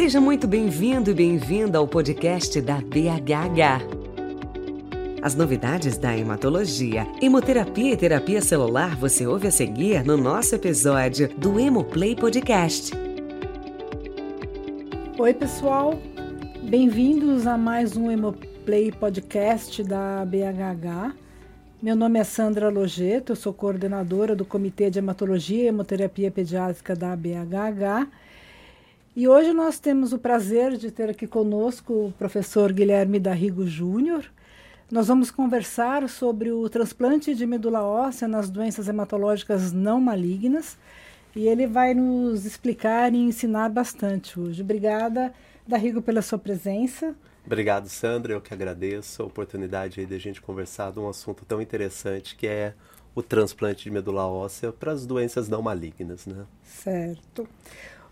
Seja muito bem-vindo e bem-vinda ao podcast da BHH. As novidades da hematologia, hemoterapia e terapia celular você ouve a seguir no nosso episódio do Hemoplay Podcast. Oi, pessoal. Bem-vindos a mais um Hemoplay Podcast da BHH. Meu nome é Sandra Logeto, eu sou coordenadora do Comitê de Hematologia e Hemoterapia Pediátrica da BHH e hoje nós temos o prazer de ter aqui conosco o professor Guilherme Darrigo Júnior. Nós vamos conversar sobre o transplante de medula óssea nas doenças hematológicas não malignas e ele vai nos explicar e ensinar bastante hoje. Obrigada, Darrigo, pela sua presença. Obrigado, Sandra. Eu que agradeço a oportunidade aí de a gente conversar de um assunto tão interessante que é o transplante de medula óssea para as doenças não malignas, né? Certo.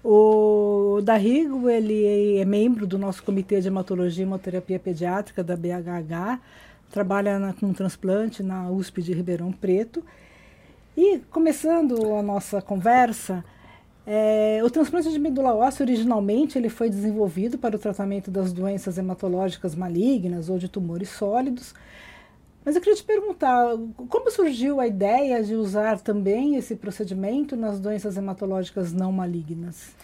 O Darrigo, ele é membro do nosso Comitê de Hematologia e Hemoterapia Pediátrica da BHH, trabalha na, com transplante na USP de Ribeirão Preto. E começando a nossa conversa, é, o transplante de medula óssea, originalmente, ele foi desenvolvido para o tratamento das doenças hematológicas malignas ou de tumores sólidos, mas eu queria te perguntar, como surgiu a ideia de usar também esse procedimento nas doenças hematológicas não malignas?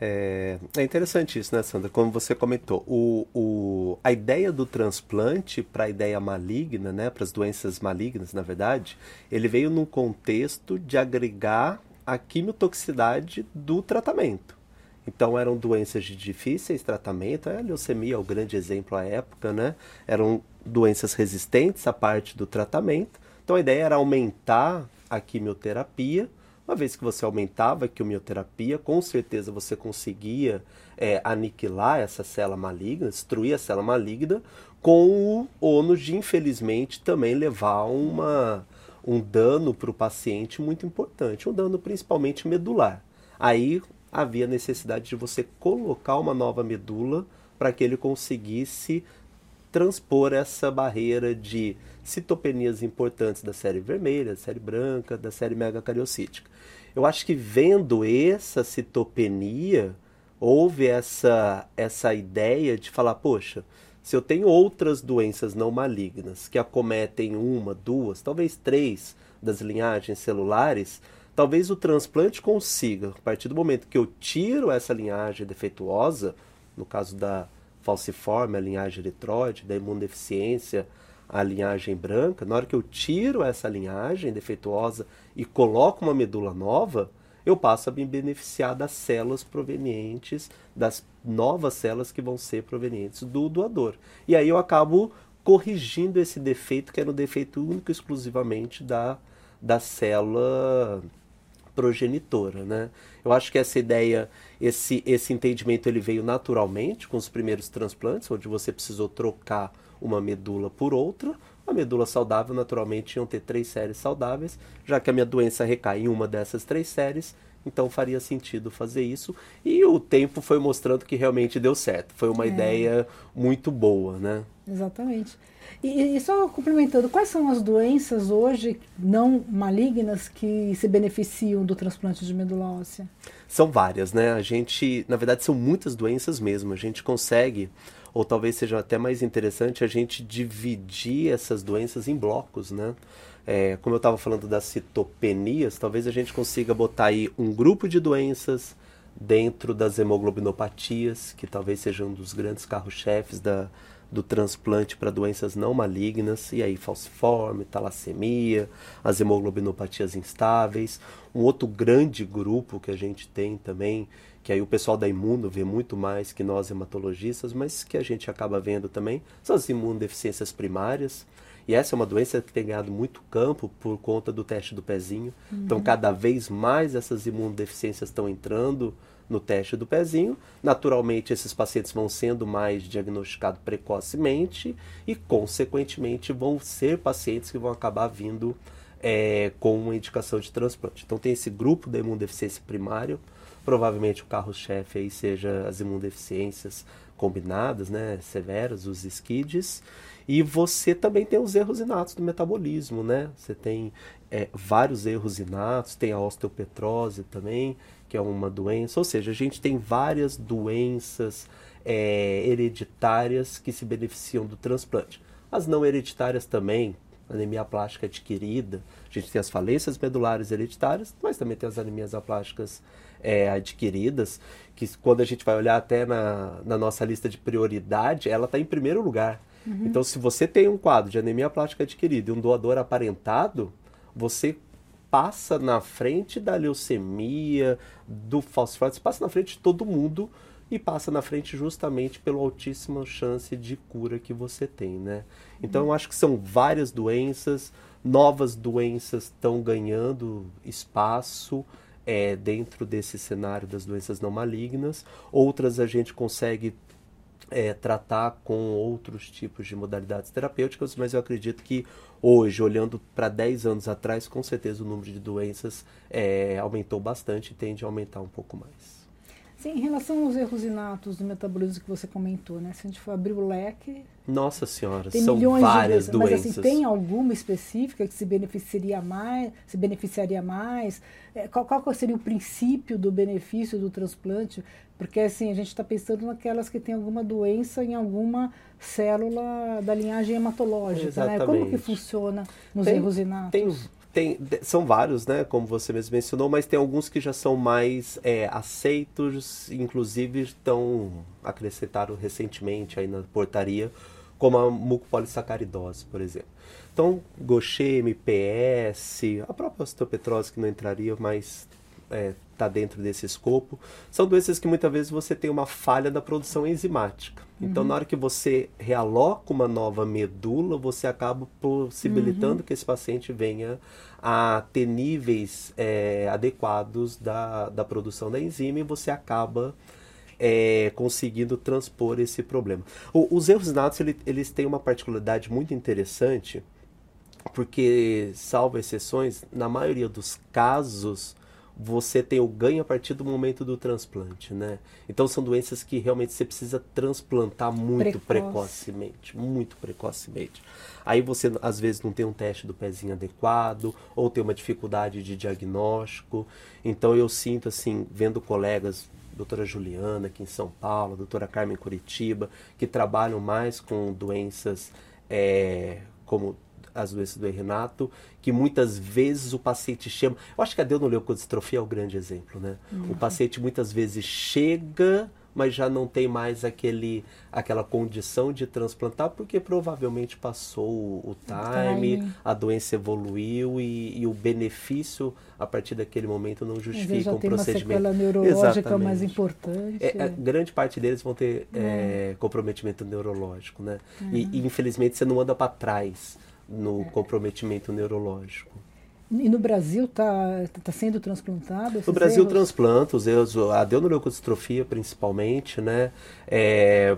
É, é interessante isso, né, Sandra? Como você comentou, o, o, a ideia do transplante para a ideia maligna, né, para as doenças malignas, na verdade, ele veio num contexto de agregar a quimiotoxicidade do tratamento. Então eram doenças de difíceis tratamento, a leucemia é o grande exemplo à época, né? Eram doenças resistentes à parte do tratamento. Então a ideia era aumentar a quimioterapia. Uma vez que você aumentava a quimioterapia, com certeza você conseguia é, aniquilar essa célula maligna, destruir a célula maligna, com o ônus de, infelizmente, também levar uma, um dano para o paciente muito importante, um dano principalmente medular. Aí havia necessidade de você colocar uma nova medula para que ele conseguisse transpor essa barreira de citopenias importantes da série vermelha, da série branca, da série megacariocítica. Eu acho que vendo essa citopenia, houve essa, essa ideia de falar, poxa, se eu tenho outras doenças não malignas que acometem uma, duas, talvez três das linhagens celulares, talvez o transplante consiga, a partir do momento que eu tiro essa linhagem defeituosa, no caso da falciforme, a linhagem eritroide, da imunodeficiência, a linhagem branca, na hora que eu tiro essa linhagem defeituosa e coloco uma medula nova, eu passo a me beneficiar das células provenientes, das novas células que vão ser provenientes do doador. E aí eu acabo corrigindo esse defeito, que era um defeito único exclusivamente da, da célula progenitora, né? Eu acho que essa ideia, esse, esse entendimento, ele veio naturalmente com os primeiros transplantes, onde você precisou trocar uma medula por outra. A medula saudável, naturalmente, iam ter três séries saudáveis, já que a minha doença recai em uma dessas três séries, então faria sentido fazer isso. E o tempo foi mostrando que realmente deu certo. Foi uma é. ideia muito boa, né? Exatamente. E, e, só complementando, quais são as doenças hoje não malignas que se beneficiam do transplante de medula óssea? São várias, né? A gente, na verdade, são muitas doenças mesmo. A gente consegue, ou talvez seja até mais interessante, a gente dividir essas doenças em blocos, né? É, como eu estava falando das citopenias, talvez a gente consiga botar aí um grupo de doenças dentro das hemoglobinopatias, que talvez sejam um dos grandes carros-chefes da, do transplante para doenças não malignas, e aí falciforme, talassemia, as hemoglobinopatias instáveis. Um outro grande grupo que a gente tem também, que aí o pessoal da imuno vê muito mais que nós hematologistas, mas que a gente acaba vendo também, são as imunodeficiências primárias. E essa é uma doença que tem ganhado muito campo por conta do teste do pezinho. Então, uhum. Então, cada vez mais essas imunodeficiências estão entrando no teste do pezinho. Naturalmente, esses pacientes vão sendo mais diagnosticados precocemente e, consequentemente, vão ser pacientes que vão acabar vindo é, com uma indicação de transplante. Então, tem esse grupo da imunodeficiência primária. Provavelmente o carro-chefe aí seja as imunodeficiências combinadas, né, severas, os SCIDs. E você também tem os erros inatos do metabolismo, né? Você tem é, vários erros inatos, tem a osteopetrose também, que é uma doença. Ou seja, a gente tem várias doenças é, hereditárias que se beneficiam do transplante. As não hereditárias também, anemia plástica adquirida, a gente tem as falências medulares hereditárias, mas também tem as anemias aplásticas é, adquiridas, que quando a gente vai olhar até na, na nossa lista de prioridade, ela está em primeiro lugar. Uhum. Então, se você tem um quadro de anemia plástica adquirida e um doador aparentado, você passa na frente da leucemia, do falciforme, você passa na frente de todo mundo e passa na frente justamente pela altíssima chance de cura que você tem, né? Então, eu acho que são várias doenças, novas doenças estão ganhando espaço é, dentro desse cenário das doenças não malignas, outras a gente consegue é, tratar com outros tipos de modalidades terapêuticas, mas eu acredito que hoje, olhando para 10 anos atrás, com certeza o número de doenças é, aumentou bastante e tende a aumentar um pouco mais. Sim, em relação aos erros inatos do metabolismo que você comentou, né? Se a gente for abrir o leque. Nossa senhora, são várias de, doenças. Mas assim, tem alguma específica que se beneficiaria mais, se beneficiaria mais? É, qual, qual seria o princípio do benefício do transplante? Porque assim, a gente está pensando naquelas que têm alguma doença em alguma célula da linhagem hematológica, né? Como que funciona nos tem, erros inatos? Tem tem, são vários, né, como você mesmo mencionou, mas tem alguns que já são mais é, aceitos, inclusive estão acrescentaram recentemente aí na portaria, como a mucopolissacaridose, por exemplo. Então, Gaucher, MPS, a própria osteopetrose que não entraria, mas é, está dentro desse escopo, são doenças que muitas vezes você tem uma falha da produção enzimática. Então, uhum. na hora que você realoca uma nova medula, você acaba possibilitando uhum. que esse paciente venha a ter níveis é, adequados da, da produção da enzima e você acaba é, conseguindo transpor esse problema. O, os erros natos ele, eles têm uma particularidade muito interessante, porque, salvo exceções, na maioria dos casos, você tem o ganho a partir do momento do transplante, né? Então são doenças que realmente você precisa transplantar muito Precoce. precocemente, muito precocemente. Aí você às vezes não tem um teste do pezinho adequado ou tem uma dificuldade de diagnóstico. Então eu sinto assim, vendo colegas doutora Juliana aqui em São Paulo, doutora Carmen Curitiba, que trabalham mais com doenças é, como as doenças do Renato, que muitas vezes o paciente chama. Eu acho que a adenoleucodistrofia é o grande exemplo, né? Uhum. O paciente muitas vezes chega, mas já não tem mais aquele, aquela condição de transplantar, porque provavelmente passou o time, time. a doença evoluiu e, e, o benefício a partir daquele momento não justifica um procedimento. Uma neurológica Exatamente. mais importante. É, é. grande parte deles vão ter é. É, comprometimento neurológico, né? E, e infelizmente você não anda para trás no comprometimento neurológico. E no Brasil está tá sendo transplantado? No Brasil erros? transplanta os erros, a adenoneurodistrofia principalmente, né? É,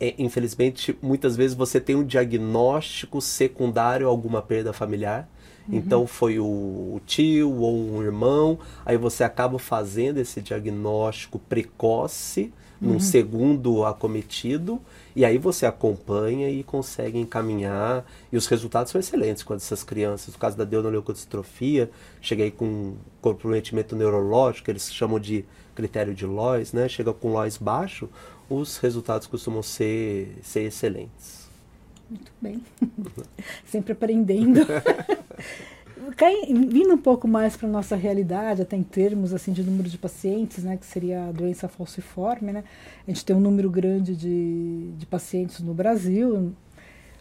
é, infelizmente, muitas vezes você tem um diagnóstico secundário a alguma perda familiar. Uhum. Então foi o, o, tio ou um irmão, aí você acaba fazendo esse diagnóstico precoce num uhum. segundo acometido e aí você acompanha e consegue encaminhar, e os resultados são excelentes quando essas crianças, no caso da deonoleucodistrofia, cheguei com comprometimento neurológico, eles chamam de critério de Lois, né? Chega com Lois baixo, os resultados costumam ser, ser excelentes. Muito bem. Sempre aprendendo. vindo um pouco mais para a nossa realidade, até em termos assim de número de pacientes, né, que seria a doença falciforme, né? A gente tem um número grande de, de pacientes no Brasil.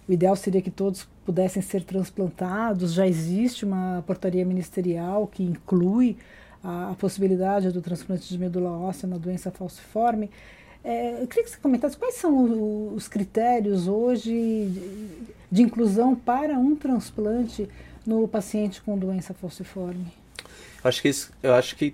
O ideal seria que todos pudessem ser transplantados. Já existe uma portaria ministerial que inclui a, a possibilidade do transplante de medula óssea na doença falciforme. É, eu queria que você comentasse quais são os critérios hoje de, de inclusão para um transplante no paciente com doença falciforme? Acho que isso, eu acho que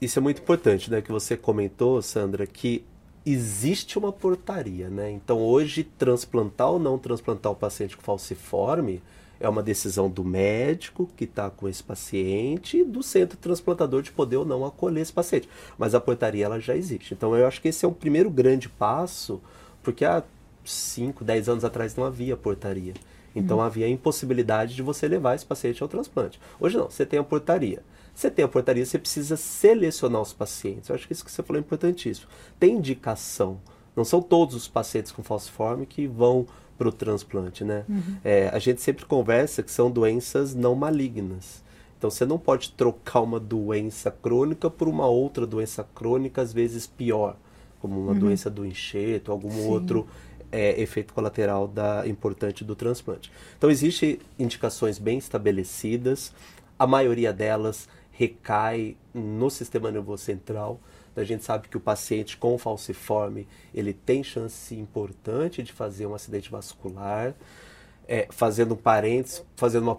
isso é muito importante, né? Que você comentou, Sandra, que existe uma portaria, né? Então hoje transplantar ou não transplantar o paciente com falciforme é uma decisão do médico que está com esse paciente e do centro transplantador de poder ou não acolher esse paciente. Mas a portaria ela já existe. Então eu acho que esse é o primeiro grande passo, porque há 5, 10 anos atrás não havia portaria. Então uhum. havia a impossibilidade de você levar esse paciente ao transplante. Hoje não, você tem a portaria. Você tem a portaria, você precisa selecionar os pacientes. Eu acho que isso que você falou é importantíssimo. Tem indicação. Não são todos os pacientes com falciforme que vão para o transplante, né? Uhum. É, a gente sempre conversa que são doenças não malignas. Então você não pode trocar uma doença crônica por uma outra doença crônica, às vezes pior, como uma uhum. doença do enxerto, algum Sim. outro é, efeito colateral da importante do transplante. Então existem indicações bem estabelecidas, a maioria delas recai no sistema nervoso central. A gente sabe que o paciente com falciforme ele tem chance importante de fazer um acidente vascular. É, fazendo um parênteses, fazendo uma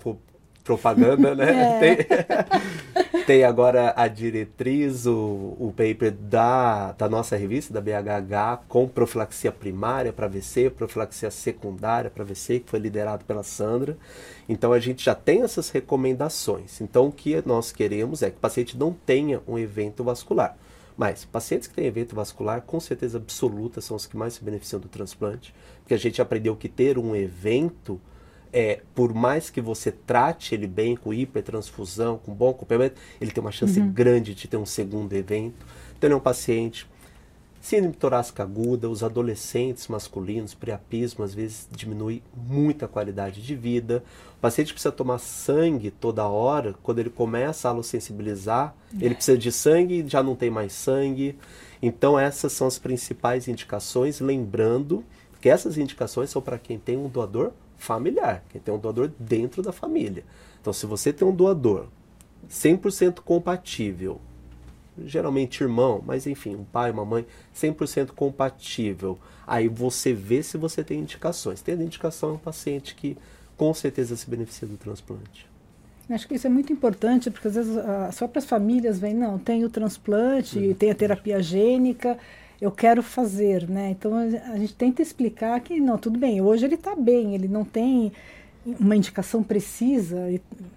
propaganda, né? É. Tem, tem, agora a diretriz, o, o paper da, da nossa revista, da BHH, com profilaxia primária para VC, profilaxia secundária para VC, que foi liderado pela Sandra. Então a gente já tem essas recomendações. Então o que nós queremos é que o paciente não tenha um evento vascular. Mas pacientes que têm evento vascular, com certeza absoluta, são os que mais se beneficiam do transplante, porque a gente aprendeu que ter um evento é, por mais que você trate ele bem com hipertransfusão, com bom acompanhamento, ele tem uma chance uhum. grande de ter um segundo evento. Então, ele é um paciente síndrome torácica aguda, os adolescentes masculinos, priapismo, às vezes diminui muito a qualidade de vida. O paciente precisa tomar sangue toda hora, quando ele começa a alosensibilizar, ele precisa de sangue e já não tem mais sangue. Então, essas são as principais indicações, lembrando que essas indicações são para quem tem um doador familiar, quem tem um doador dentro da família. Então, se você tem um doador 100% compatível, geralmente irmão, mas enfim, um pai, uma mãe, 100% compatível, aí você vê se você tem indicações. Tendo indicação, é um paciente que com certeza se beneficia do transplante. Acho que isso é muito importante, porque às vezes as próprias famílias vêm, não, tem o transplante, uhum. tem a terapia gênica, eu quero fazer, né? Então a gente tenta explicar que não, tudo bem, hoje ele está bem, ele não tem uma indicação precisa,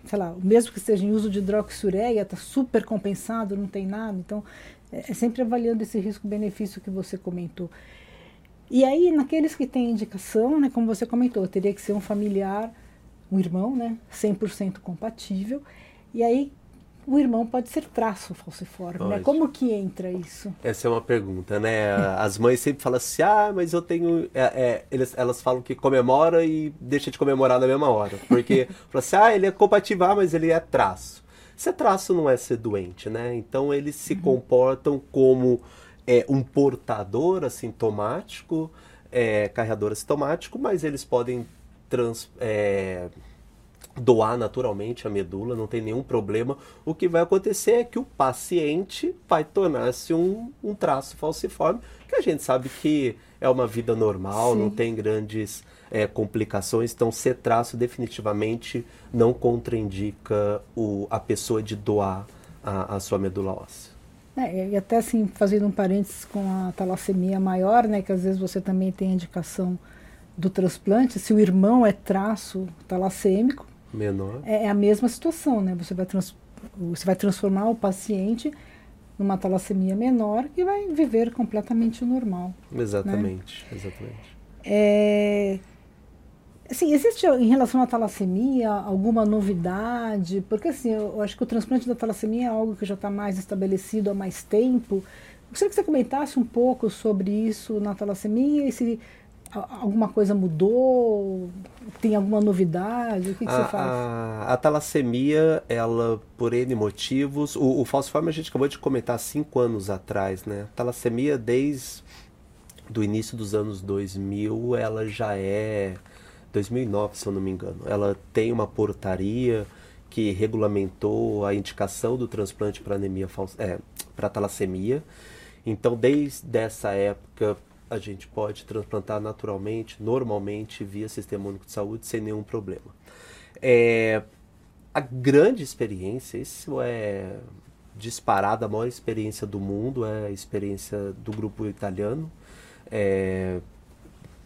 sei lá, mesmo que esteja em uso de hidroxureia, está super compensado, não tem nada. Então é, é sempre avaliando esse risco-benefício que você comentou. E aí, naqueles que têm indicação, né, como você comentou, teria que ser um familiar, um irmão, né, 100% compatível. E aí, o irmão pode ser traço falciforme, né? Como que entra isso? Essa é uma pergunta, né? As mães sempre falam assim, ah, mas eu tenho... É, é, eles, elas falam que comemora e deixa de comemorar na mesma hora. Porque, fala assim, ah, ele é compatível, mas ele é traço. Ser traço não é ser doente, né? Então, eles se uhum. comportam como é, um portador assintomático, é, carregador assintomático, mas eles podem trans... É, doar naturalmente a medula, não tem nenhum problema. O que vai acontecer é que o paciente vai tornar-se um, um traço falciforme, que a gente sabe que é uma vida normal, Sim. não tem grandes é, complicações. Então, ser traço definitivamente não contraindica o, a pessoa de doar a, a sua medula óssea. É, e até assim, fazendo um parênteses com a talassemia maior, né, que às vezes você também tem indicação do transplante, se o irmão é traço talassêmico, menor. É, é a mesma situação, né? Você vai, trans, você vai transformar o paciente numa talassemia menor que vai viver completamente normal. Exatamente, né? exatamente. É, assim, existe em relação à talassemia alguma novidade? Porque assim, eu acho que o transplante da talassemia é algo que já está mais estabelecido há mais tempo. Gostaria que você comentasse um pouco sobre isso na talassemia e se alguma coisa mudou? Tem alguma novidade? O que, que a, você faz? A, a, talassemia, ela, por N motivos, o, o falciforme a gente acabou de comentar cinco anos atrás, né? A talassemia, desde do início dos anos 2000, ela já é 2009, se eu não me engano. Ela tem uma portaria que regulamentou a indicação do transplante para anemia é, para talassemia. Então, desde essa época, a gente pode transplantar naturalmente, normalmente, via Sistema Único de Saúde, sem nenhum problema. É, a grande experiência, isso é disparada, a maior experiência do mundo, é a experiência do grupo italiano, é,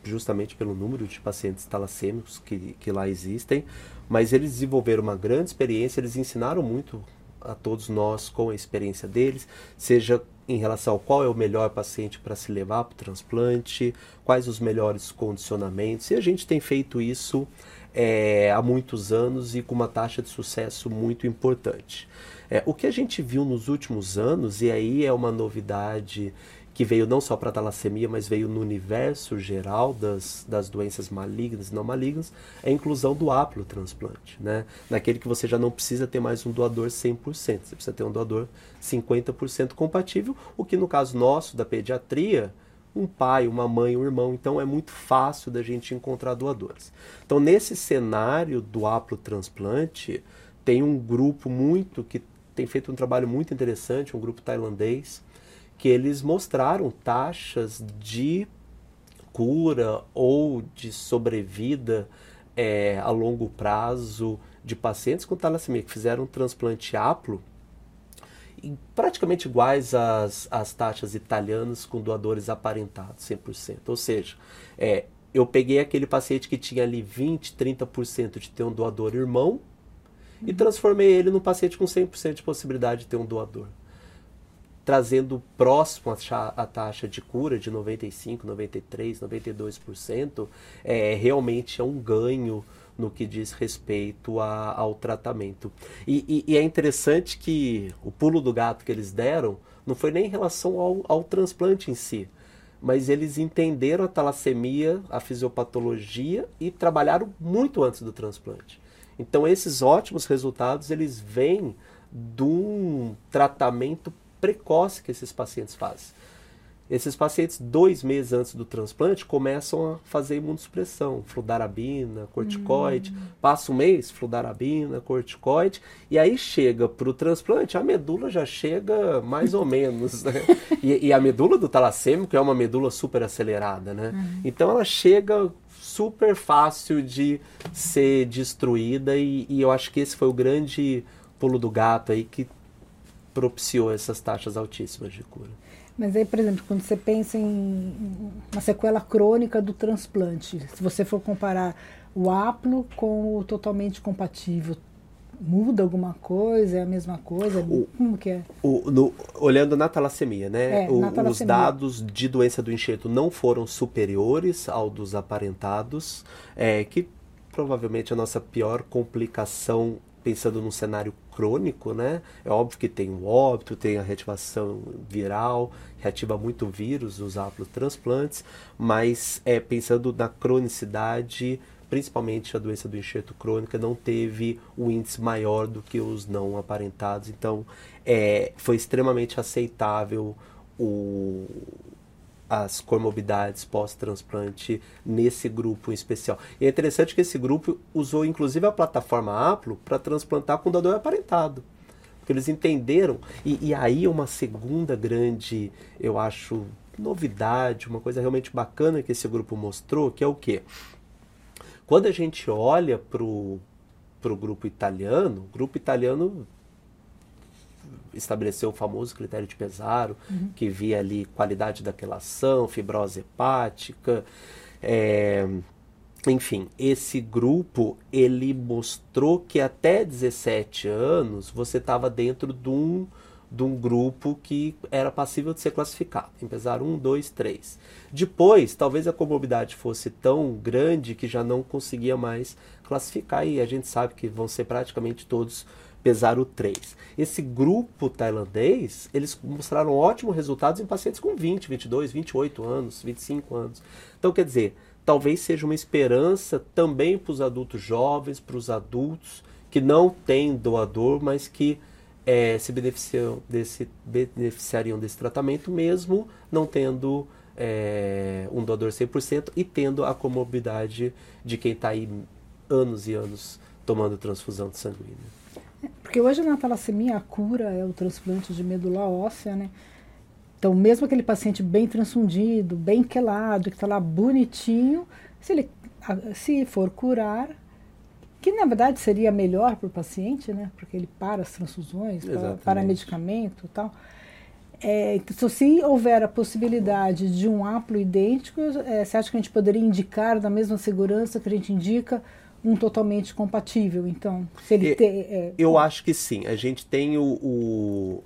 justamente pelo número de pacientes talassêmicos que, que lá existem, mas eles desenvolveram uma grande experiência, eles ensinaram muito a todos nós com a experiência deles, seja em relação ao qual é o melhor paciente para se levar para o transplante, quais os melhores condicionamentos. E a gente tem feito isso é, há muitos anos e com uma taxa de sucesso muito importante. É, o que a gente viu nos últimos anos, e aí é uma novidade que veio não só para a talassemia, mas veio no universo geral das, das doenças malignas e não malignas, é a inclusão do haplotransplante, né? Naquele que você já não precisa ter mais um doador 100%, você precisa ter um doador 50% compatível, o que no caso nosso da pediatria, um pai, uma mãe, um irmão, então é muito fácil da gente encontrar doadores. Então nesse cenário do haplotransplante, tem um grupo muito que tem feito um trabalho muito interessante, um grupo tailandês, que eles mostraram taxas de cura ou de sobrevida é, a longo prazo de pacientes com talassemia que fizeram um transplante aplo praticamente iguais às, às taxas italianas com doadores aparentados, 100%. Ou seja, é, eu peguei aquele paciente que tinha ali 20, 30% de ter um doador irmão uhum. e transformei ele num paciente com 100% de possibilidade de ter um doador trazendo próximo a, taxa de cura de 95, 93, 92%, é, realmente é um ganho no que diz respeito a, ao tratamento. E, e, e, é interessante que o pulo do gato que eles deram não foi nem em relação ao, ao transplante em si, mas eles entenderam a talassemia, a fisiopatologia e trabalharam muito antes do transplante. Então esses ótimos resultados eles vêm de um tratamento precoce que esses pacientes fazem. Esses pacientes, dois meses antes do transplante, começam a fazer imunossupressão, fludarabina, corticoide. Hum. Passa um mês, fludarabina, corticoide. E aí chega para o transplante, a medula já chega mais ou menos. Né? E, e, a medula do talassêmico é uma medula super acelerada. Né? Hum. Então ela chega super fácil de ser destruída. E, e eu acho que esse foi o grande pulo do gato aí que propiciou essas taxas altíssimas de cura. Mas aí, por exemplo, quando você pensa em uma sequela crônica do transplante, se você for comparar o aplo com o totalmente compatível, muda alguma coisa? É a mesma coisa? O, Como que é? O, no, olhando na talassemia, né? É, o, na talassemia. Os dados de doença do enxerto não foram superiores ao dos aparentados, é, que provavelmente a nossa pior complicação pensando num cenário crônico, né? É óbvio que tem o óbito, tem a reativação viral, reativa muito vírus os transplantes, mas é, pensando na cronicidade, principalmente a doença do enxerto crônica, não teve um índice maior do que os não aparentados. Então, é, foi extremamente aceitável o, as comorbidades pós-transplante nesse grupo em especial. E é interessante que esse grupo usou inclusive a plataforma Aplo para transplantar com doador aparentado. Porque eles entenderam, e, e aí uma segunda grande, eu acho, novidade, uma coisa realmente bacana que esse grupo mostrou, que é o quê? Quando a gente olha para o grupo italiano, o grupo italiano estabeleceu o famoso critério de Pesaro, uhum. que via ali qualidade da quelação, fibrose hepática. É, enfim, esse grupo ele mostrou que até 17 anos você estava dentro de um, de um grupo que era passível de ser classificado, em pesar 1, 2, 3. Depois, talvez a comorbidade fosse tão grande que já não conseguia mais classificar, e a gente sabe que vão ser praticamente todos pesar o 3. Esse grupo tailandês, eles mostraram ótimos resultados em pacientes com 20, 22, 28 anos, 25 anos. Então, quer dizer, talvez seja uma esperança também para os adultos jovens, para os adultos que não têm doador, mas que é, se beneficiam desse, beneficiariam desse tratamento, mesmo não tendo é, um doador 100% e tendo a comorbidade de quem está aí anos e anos tomando transfusão sanguínea. Porque hoje na talassemia a cura é o transplante de medula óssea, né? Então, mesmo aquele paciente bem transfundido, bem quelado, que está lá bonitinho, se ele se for curar, que na verdade seria melhor para o paciente, né? Porque ele para as transfusões, para, para, medicamento e tal. É, então, se houver a possibilidade de um aplo idêntico, é, você acha que a gente poderia indicar, da mesma segurança que a gente indica, um totalmente compatível, então? Se ele Eu- tem, é, Eu acho que sim. A gente tem o, o-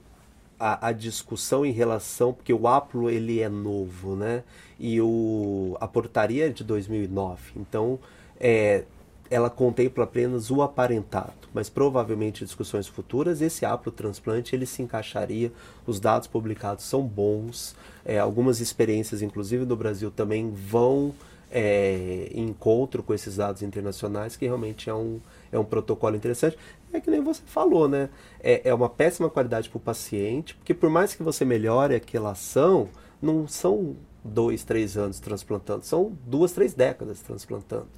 a, a discussão em relação, porque o Aplo ele é novo, né? E o, a portaria é de 2009. Então, é, ela contempla apenas o aparentado. Mas provavelmente em discussões futuras, esse Aplo transplante ele se encaixaria. Os dados publicados são bons. É, algumas experiências, inclusive no Brasil, também vão é, encontro com esses dados internacionais, que realmente é um, é um protocolo interessante. É que nem você falou, né? É, é uma péssima qualidade para o paciente, porque por mais que você melhore aquela ação, não são dois, três anos transplantando, são duas, três décadas transplantando.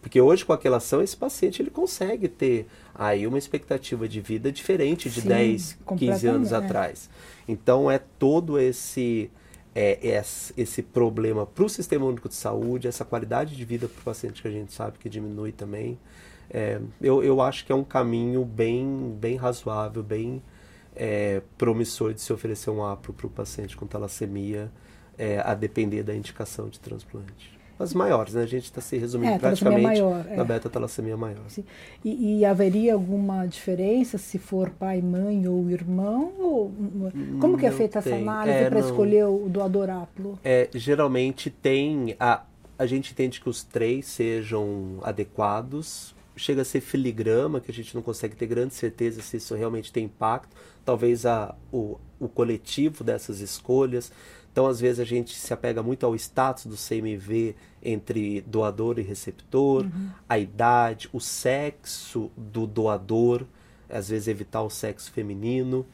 Porque hoje com aquela ação, esse paciente ele consegue ter aí uma expectativa de vida diferente de Sim, 10, 15 anos é. atrás. Então é todo esse é, esse, esse problema para o sistema único de saúde, essa qualidade de vida para o paciente que a gente sabe que diminui também. É, eu, eu acho que é um caminho bem, bem razoável, bem é, promissor de se oferecer um APRO para o paciente com talassemia, é, a depender da indicação de transplante. As maiores, né? A gente está se resumindo É, talassemia praticamente maior, é. na beta-talassemia maior. Sim. E, e haveria alguma diferença se for pai, mãe ou irmão? Ou, como que é Não feita essa tem. análise É, para não. escolher o doador aplo? É, geralmente tem. A, a gente entende que os três sejam adequados. Chega a ser filigrama, que a gente não consegue ter grande certeza se isso realmente tem impacto. Talvez a, o, o coletivo dessas escolhas. Então, às vezes, a gente se apega muito ao status do CMV entre doador e receptor, a idade, o sexo do doador, às vezes evitar o sexo feminino.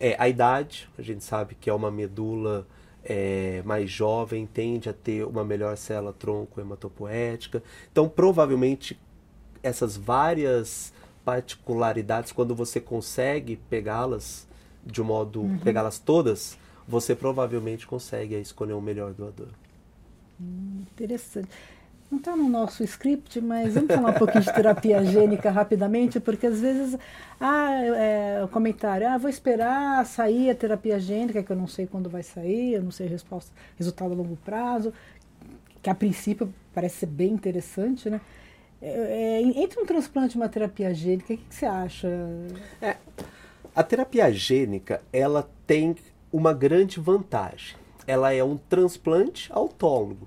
É, a idade, a gente sabe que é uma medula é, mais jovem, tende a ter uma melhor célula tronco hematopoética. Então, provavelmente, essas várias particularidades, quando você consegue pegá-las de um modo, pegá-las todas, você provavelmente consegue escolher o melhor doador. Interessante. Não está no nosso script, mas vamos falar um pouquinho de terapia gênica rapidamente, porque às vezes, ah, é, o comentário, ah, vou esperar sair a terapia gênica, que eu não sei quando vai sair, eu não sei resposta, resultado a longo prazo, que a princípio parece ser bem interessante, né? É, é, entre um transplante e uma terapia gênica, o que, que você acha? A terapia gênica, ela tem uma grande vantagem. Ela é um transplante autólogo,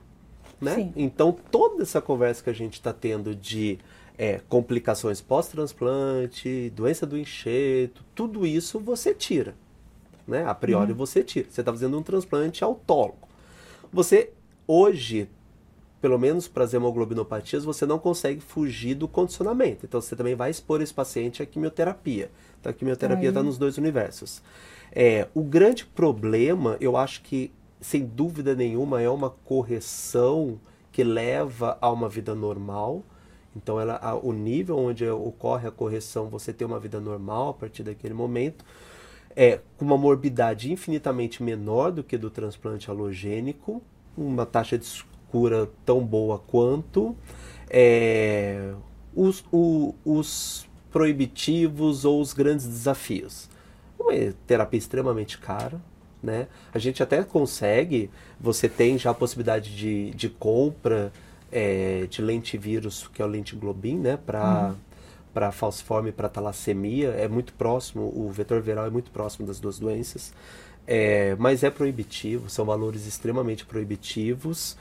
né? Sim. Então, toda essa conversa que a gente está tendo de é, complicações pós-transplante, doença do enxerto, tudo isso você tira, né? A priori você tira. Você está fazendo um transplante autólogo. Você, hoje, pelo menos para as hemoglobinopatias, você não consegue fugir do condicionamento. Então você também vai expor esse paciente à quimioterapia. A quimioterapia está Aí. nos dois universos. É, o grande problema, eu acho que, sem dúvida nenhuma, é uma correção que leva a uma vida normal. Então ela, a- o nível onde ocorre a correção, você tem uma vida normal a partir daquele momento é, com uma morbidade infinitamente menor do que do transplante halogênico, uma taxa de cura tão boa quanto, é, os, o- os proibitivos ou os grandes desafios. Uma terapia extremamente cara, né? A gente até consegue, você tem já a possibilidade de, de compra é, de lentivírus, que é o lentiglobin, né? Para para falciforme, para talassemia, é muito próximo, o vetor viral é muito próximo das duas doenças, É, mas é proibitivo, são valores extremamente proibitivos.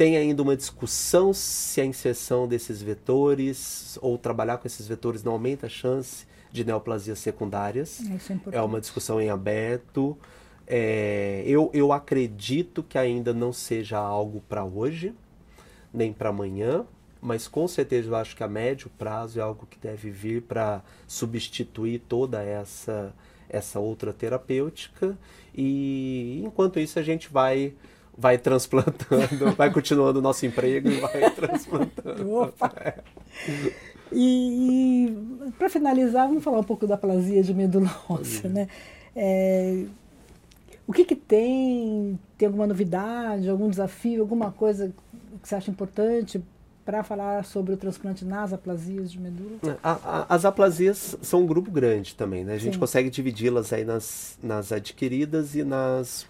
Tem ainda uma discussão se a inserção desses vetores ou trabalhar com esses vetores não aumenta a chance de neoplasias secundárias. Isso é importante. É uma discussão em aberto. É, eu, eu acredito que ainda não seja algo para hoje, nem para amanhã, mas com certeza eu acho que a médio prazo é algo que deve vir para substituir toda essa, essa outra terapêutica. E enquanto isso a gente vai vai transplantando, vai continuando o nosso emprego e vai transplantando. Opa! E, e para finalizar, vamos falar um pouco da plasia de medula óssea, né? É, o que, que tem? Tem alguma novidade, algum desafio, alguma coisa que você acha importante para falar sobre o transplante nas aplasias de medula? A- a- as aplasias são um grupo grande também, né? A gente Sim. consegue dividi-las aí nas, nas adquiridas e nas,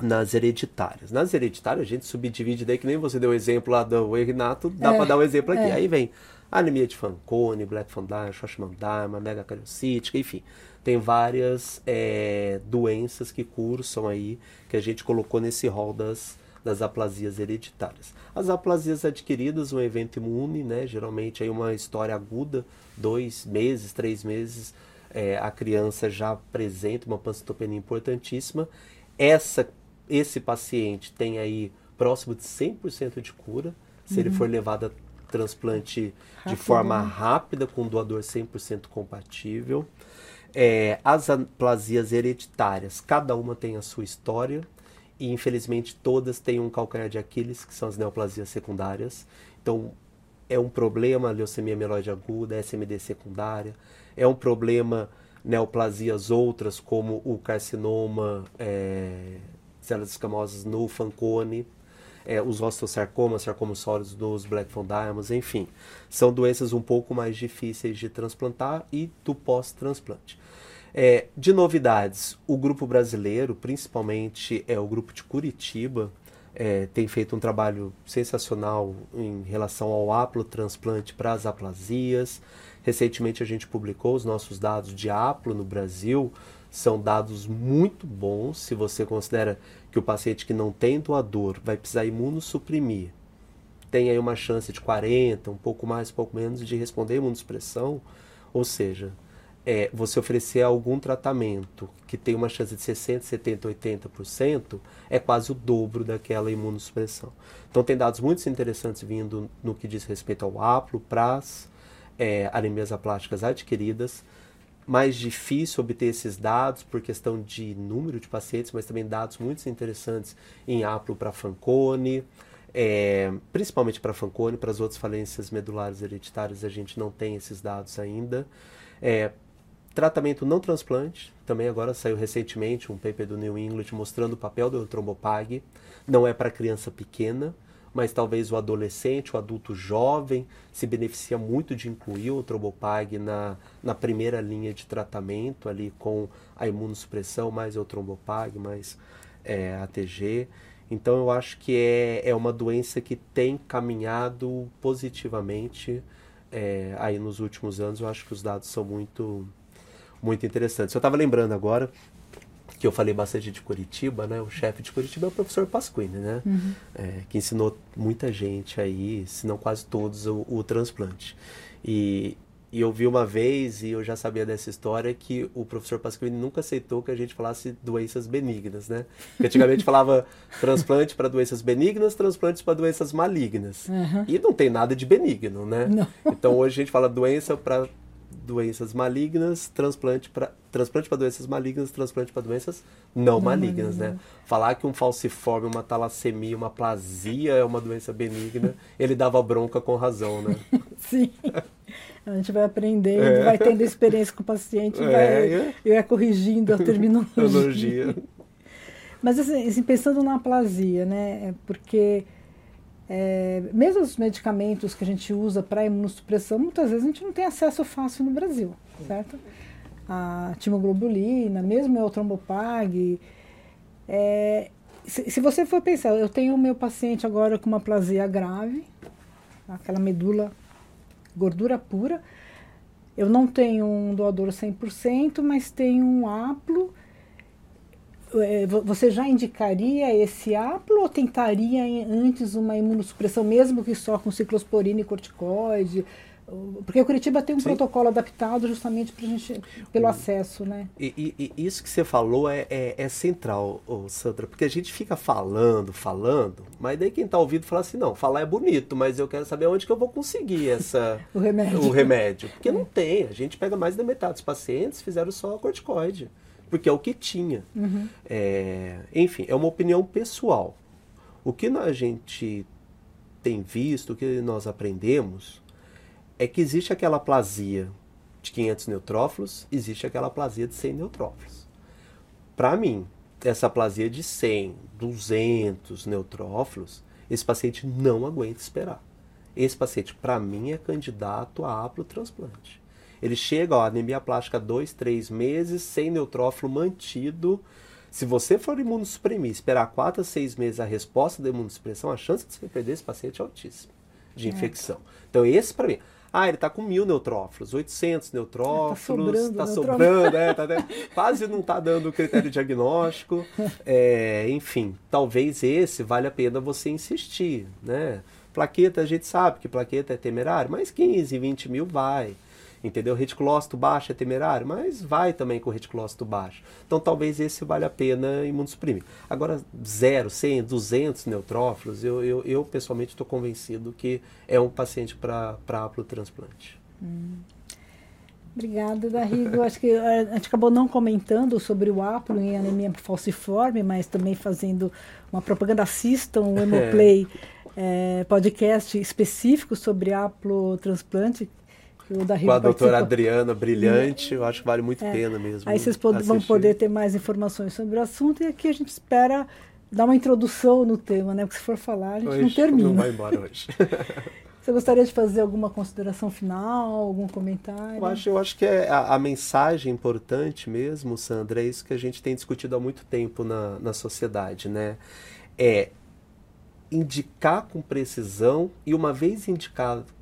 nas hereditárias. Nas hereditárias a gente subdivide daí, que nem você deu o exemplo lá do Renato, dá É, para dar um exemplo aqui. é. Aí vem Anemia de Fanconi, Black von Dyne, Shoshimandaima, megacariocítica, enfim. Tem várias é, doenças que cursam aí, que a gente colocou nesse rol das, das aplasias hereditárias. As aplasias adquiridas, um evento imune, né, geralmente aí uma história aguda, dois meses, três meses, é, a criança já apresenta uma pancitopenia importantíssima. Essa, esse paciente tem aí próximo de 100% de cura, se uhum. ele for levado a transplante Rápido, de forma rápida, com um doador 100% compatível. É, as aplasias hereditárias, cada uma tem a sua história e infelizmente todas têm um calcanhar de Aquiles, que são as neoplasias secundárias. Então é um problema a leucemia mieloide aguda, SMD secundária, é um problema neoplasias outras como o carcinoma, é, células escamosas no Fanconi, é, os osteosarcomas, sarcomas sólidos dos Black von Diamonds, enfim. São doenças um pouco mais difíceis de transplantar e do pós-transplante. É, de novidades, o grupo brasileiro, principalmente é o grupo de Curitiba, é, tem feito um trabalho sensacional em relação ao haplotransplante para as aplasias. Recentemente a gente publicou os nossos dados de haplo no Brasil, são dados muito bons. Se você considera que o paciente que não tem doador vai precisar imunossuprimir, tem aí uma chance de 40, um pouco mais, um pouco menos, de responder a imunossupressão, ou seja, é, você oferecer algum tratamento que tem uma chance de 60, 70, 80%, é quase o dobro daquela imunossupressão. Então tem dados muito interessantes vindo no que diz respeito ao APLO, PRAS, é, anemias aplásticas adquiridas, mais difícil obter esses dados por questão de número de pacientes, mas também dados muito interessantes em APLO para Fanconi, é, principalmente para Fanconi, para as outras falências medulares hereditárias a gente não tem esses dados ainda. É, tratamento não transplante, também agora saiu recentemente um paper do New England mostrando o papel do trombopag, não é para criança pequena, mas talvez o adolescente, o adulto jovem, se beneficia muito de incluir o trombopag na, na primeira linha de tratamento, ali com a imunossupressão, mais o trombopag, mais é, ATG. Então eu acho que é, é uma doença que tem caminhado positivamente é, aí nos últimos anos. Eu acho que os dados são muito, muito interessantes. Eu estava lembrando agora que eu falei bastante de Curitiba, né? O chefe de Curitiba é o professor Pasquini, né? Uhum. É, que ensinou muita gente aí, se não quase todos, o, o transplante. E, e eu vi uma vez, e eu já sabia dessa história, que o professor Pasquini nunca aceitou que a gente falasse doenças benignas, né? Porque antigamente falava transplante para doenças benignas, transplantes para doenças malignas. Uhum. E não tem nada de benigno, né? Não. Então hoje a gente fala doença para doenças malignas, transplante para transplante doenças malignas, transplante para doenças não, malignas, né? Falar que um falciforme, uma talassemia, uma plasia é uma doença benigna, ele dava bronca com razão, né? Sim. A gente vai aprendendo, é. vai tendo experiência com o paciente, é, vai, é. corrigindo a terminologia. Mas assim, assim, pensando na aplasia, né? É porque é, mesmo os medicamentos que a gente usa para imunossupressão, muitas vezes a gente não tem acesso fácil no Brasil, certo? A timoglobulina, mesmo o trombopag. É, se, se, você for pensar, eu tenho o meu paciente agora com uma plasia grave, aquela medula, gordura pura. Eu não tenho um doador 100%, mas tenho um aplo você já indicaria esse aplo ou tentaria antes uma imunossupressão, mesmo que só com ciclosporina e corticoide? Porque o Curitiba tem um Sim. protocolo adaptado justamente pra gente, pelo acesso, né? E, e, e, isso que você falou é, é, é central, Sandra, porque a gente fica falando, falando, mas daí quem tá ouvindo fala assim, não, falar é bonito, mas eu quero saber onde que eu vou conseguir essa, o remédio. O remédio. Porque é. não tem, a gente pega mais da metade dos pacientes, fizeram só corticoide porque é o que tinha. Uhum. É, enfim, é uma opinião pessoal. O que a gente tem visto, o que nós aprendemos, é que existe aquela plasia de 500 neutrófilos, existe aquela plasia de 100 neutrófilos. Para mim, essa plasia de 100, 200 neutrófilos, esse paciente não aguenta esperar. Esse paciente, para mim, é candidato a haplotransplante. Ele chega, ó, anemia plástica dois, três meses, sem neutrófilo mantido. Se você for imunossuprimir, esperar quatro a seis meses a resposta da imunossupressão, a chance de você perder esse paciente é altíssima de é. infecção. Então, esse para mim. Ah, ele está com mil neutrófilos, 800 neutrófilos, está tá sobrando, é, tá, quase não está dando o critério diagnóstico. É, enfim, talvez esse vale a pena você insistir, né? Plaqueta, a gente sabe que plaqueta é temerário, mas 15, 20 mil vai entendeu? Reticulócito baixo é temerário, mas vai também com reticulócito baixo. Então talvez esse valha a pena imunossuprimir. Agora, 0, 100, 200 neutrófilos, eu, eu, eu pessoalmente estou convencido que é um paciente para transplante. Hum. Obrigada, Darrigo. Acho que a gente acabou não comentando sobre o aplo em anemia falciforme, mas também fazendo uma propaganda. Assistam o Hemoplay é. É, podcast específico sobre aplo transplante, com a doutora Adriana, brilhante, eu acho que vale muito é. pena mesmo. Aí vocês pod vão poder ter mais informações sobre o assunto e aqui a gente espera dar uma introdução no tema, né? Porque se for falar, a gente hoje, não termina. Não vai embora hoje. Você gostaria de fazer alguma consideração final, algum comentário? Eu acho, eu acho que é a, a, mensagem importante mesmo, Sandra, é isso que a gente tem discutido há muito tempo na, na sociedade, né? É indicar com precisão e uma vez indicado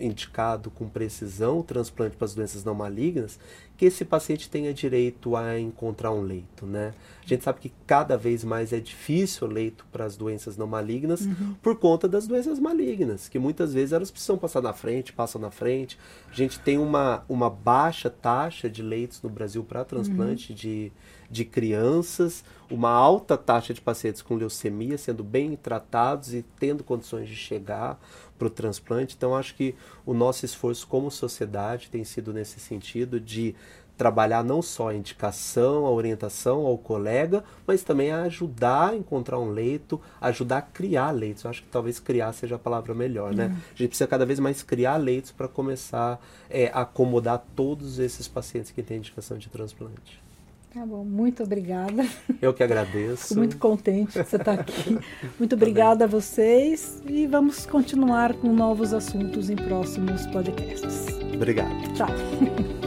indicado com precisão o transplante para as doenças não malignas, que esse paciente tenha direito a encontrar um leito, né? Gente sabe que cada vez mais é difícil o leito para as doenças não malignas uhum. por conta das doenças malignas, que muitas vezes elas precisam passar na frente, passam na frente. A gente tem uma, uma baixa taxa de leitos no Brasil para transplante uhum. de, de crianças, uma alta taxa de pacientes com leucemia sendo bem tratados e tendo condições de chegar para o transplante. Então, acho que o nosso esforço como sociedade tem sido nesse sentido de trabalhar não só a indicação, a orientação ao colega, mas também a ajudar a encontrar um leito, ajudar a criar leitos. Eu acho que talvez criar seja a palavra melhor, né? Uhum. A gente precisa cada vez mais criar leitos para começar é, a acomodar todos esses pacientes que têm indicação de transplante. Tá bom, muito obrigada. Eu que agradeço. Fico muito contente que você está aqui. Muito obrigada a vocês e vamos continuar com novos assuntos em próximos podcasts. Obrigado. Tchau.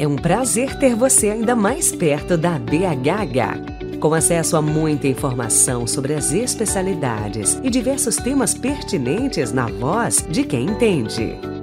É um prazer ter você ainda mais perto da BHH. Com acesso a muita informação sobre as especialidades e diversos temas pertinentes na voz de quem entende.